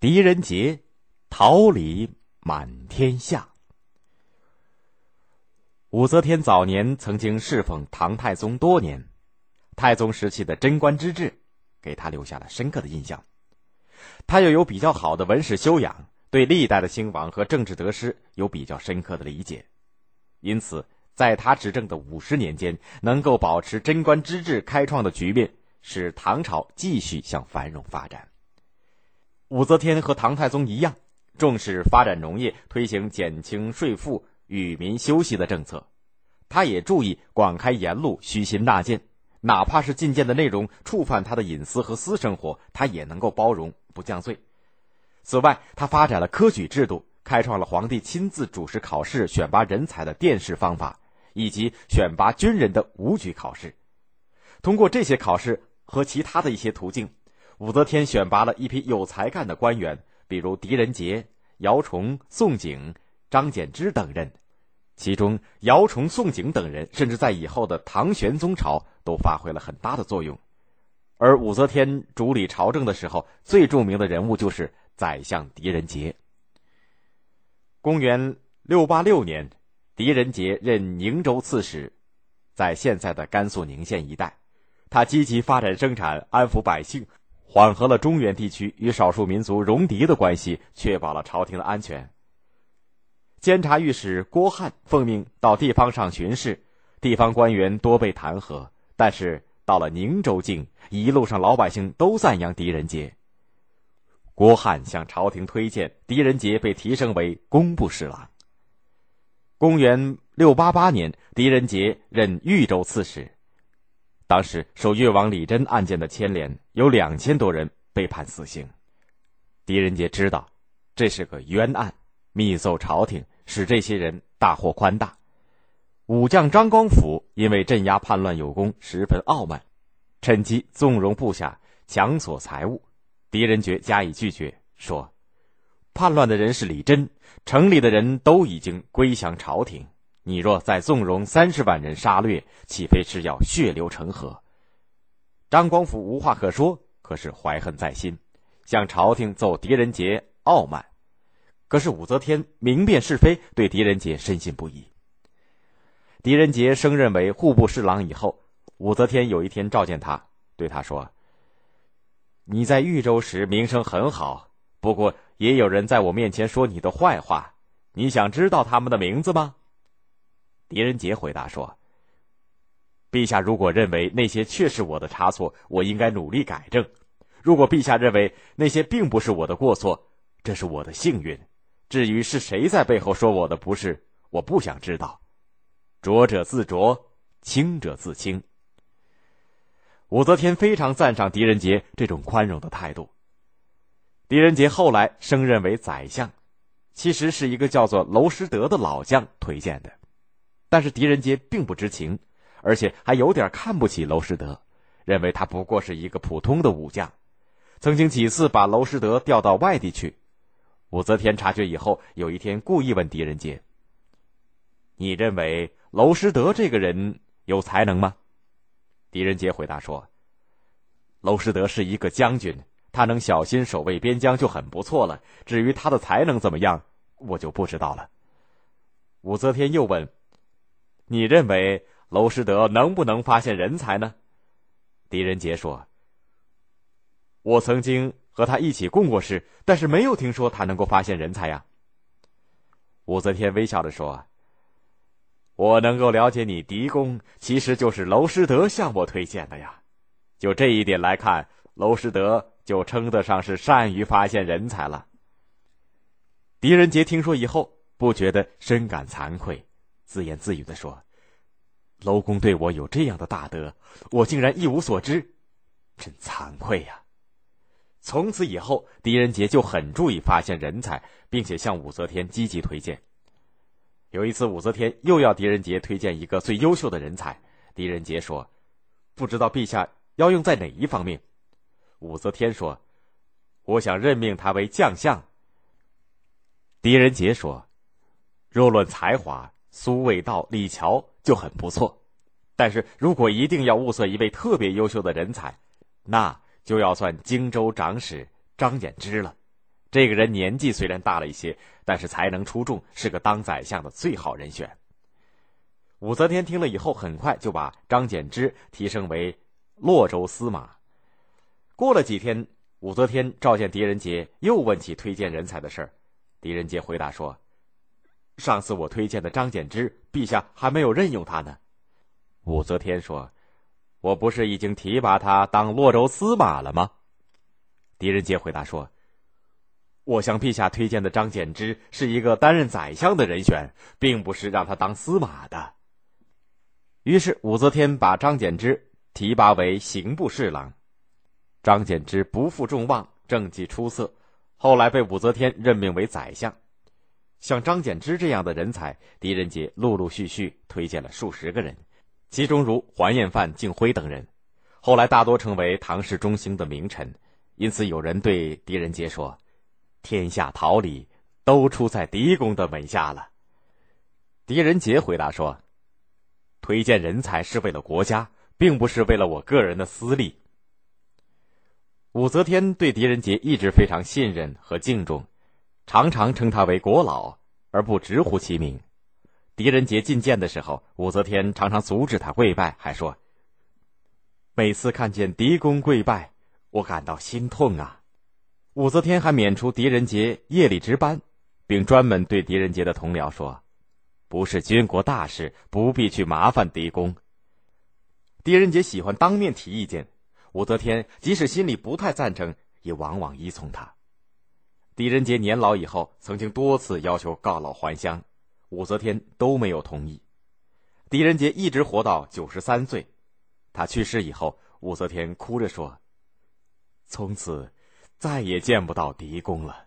狄仁杰，桃李满天下。武则天早年曾经侍奉唐太宗多年，太宗时期的贞观之治，给他留下了深刻的印象。他又有比较好的文史修养，对历代的兴亡和政治得失有比较深刻的理解，因此在他执政的五十年间，能够保持贞观之治开创的局面，使唐朝继续向繁荣发展。武则天和唐太宗一样，重视发展农业，推行减轻税负、与民休息的政策。他也注意广开言路，虚心纳谏，哪怕是进谏的内容触犯他的隐私和私生活，他也能够包容，不降罪。此外，他发展了科举制度，开创了皇帝亲自主持考试、选拔人才的殿试方法，以及选拔军人的武举考试。通过这些考试和其他的一些途径。武则天选拔了一批有才干的官员，比如狄仁杰、姚崇、宋璟、张柬之等人。其中，姚崇、宋璟等人甚至在以后的唐玄宗朝都发挥了很大的作用。而武则天主理朝政的时候，最著名的人物就是宰相狄仁杰。公元六八六年，狄仁杰任宁州刺史，在现在的甘肃宁县一带，他积极发展生产，安抚百姓。缓和了中原地区与少数民族戎狄的关系，确保了朝廷的安全。监察御史郭翰奉命到地方上巡视，地方官员多被弹劾，但是到了宁州境，一路上老百姓都赞扬狄仁杰。郭翰向朝廷推荐狄仁杰，被提升为工部侍郎。公元六八八年，狄仁杰任豫州刺史。当时受越王李真案件的牵连，有两千多人被判死刑。狄仁杰知道这是个冤案，密奏朝廷，使这些人大获宽大。武将张光辅因为镇压叛乱有功，十分傲慢，趁机纵容部下强索财物。狄仁杰加以拒绝，说：“叛乱的人是李真，城里的人都已经归降朝廷。”你若再纵容三十万人杀掠，岂非是要血流成河？张光甫无话可说，可是怀恨在心，向朝廷奏狄仁杰傲慢。可是武则天明辨是非，对狄仁杰深信不疑。狄仁杰升任为户部侍郎以后，武则天有一天召见他，对他说：“你在豫州时名声很好，不过也有人在我面前说你的坏话，你想知道他们的名字吗？”狄仁杰回答说：“陛下如果认为那些确是我的差错，我应该努力改正；如果陛下认为那些并不是我的过错，这是我的幸运。至于是谁在背后说我的不是，我不想知道。浊者自浊，清者自清。”武则天非常赞赏狄仁杰这种宽容的态度。狄仁杰后来升任为宰相，其实是一个叫做娄师德的老将推荐的。但是狄仁杰并不知情，而且还有点看不起娄师德，认为他不过是一个普通的武将，曾经几次把娄师德调到外地去。武则天察觉以后，有一天故意问狄仁杰：“你认为娄师德这个人有才能吗？”狄仁杰回答说：“娄师德是一个将军，他能小心守卫边疆就很不错了。至于他的才能怎么样，我就不知道了。”武则天又问。你认为娄师德能不能发现人才呢？狄仁杰说：“我曾经和他一起共过事，但是没有听说他能够发现人才呀。”武则天微笑着说：“我能够了解你狄公，其实就是娄师德向我推荐的呀。就这一点来看，娄师德就称得上是善于发现人才了。”狄仁杰听说以后，不觉得深感惭愧。自言自语的说：“楼公对我有这样的大德，我竟然一无所知，真惭愧呀！”从此以后，狄仁杰就很注意发现人才，并且向武则天积极推荐。有一次，武则天又要狄仁杰推荐一个最优秀的人才，狄仁杰说：“不知道陛下要用在哪一方面？”武则天说：“我想任命他为将相。”狄仁杰说：“若论才华。”苏味道、李峤就很不错，但是如果一定要物色一位特别优秀的人才，那就要算荆州长史张柬之了。这个人年纪虽然大了一些，但是才能出众，是个当宰相的最好人选。武则天听了以后，很快就把张柬之提升为洛州司马。过了几天，武则天召见狄仁杰，又问起推荐人才的事儿。狄仁杰回答说：“上次我推荐的张柬之，陛下还没有任用他呢。”武则天说：“我不是已经提拔他当洛州司马了吗？”狄仁杰回答说：“我向陛下推荐的张柬之是一个担任宰相的人选，并不是让他当司马的。”于是武则天把张柬之提拔为刑部侍郎。张柬之不负众望，政绩出色，后来被武则天任命为宰相。像张柬之这样的人才，狄仁杰陆陆续续推荐了数十个人，其中如桓彦范、敬辉等人，后来大多成为唐氏中兴的名臣。因此，有人对狄仁杰说：“天下桃李都出在狄公的门下了。”狄仁杰回答说。推荐人才是为了国家，并不是为了我个人的私利。武则天对狄仁杰一直非常信任和敬重，常常称他为国老，而不直呼其名。狄仁杰觐见的时候，武则天常常阻止他跪拜，还说：“每次看见狄公跪拜，我感到心痛啊。”武则天还免除狄仁杰夜里值班，并专门对狄仁杰的同僚说。不是军国大事，不必去麻烦狄公。狄仁杰喜欢当面提意见，武则天即使心里不太赞成，也往往依从他。狄仁杰年老以后，曾经多次要求告老还乡，武则天都没有同意。狄仁杰一直活到九十三岁，他去世以后，武则天哭着说：“从此再也见不到狄公了。”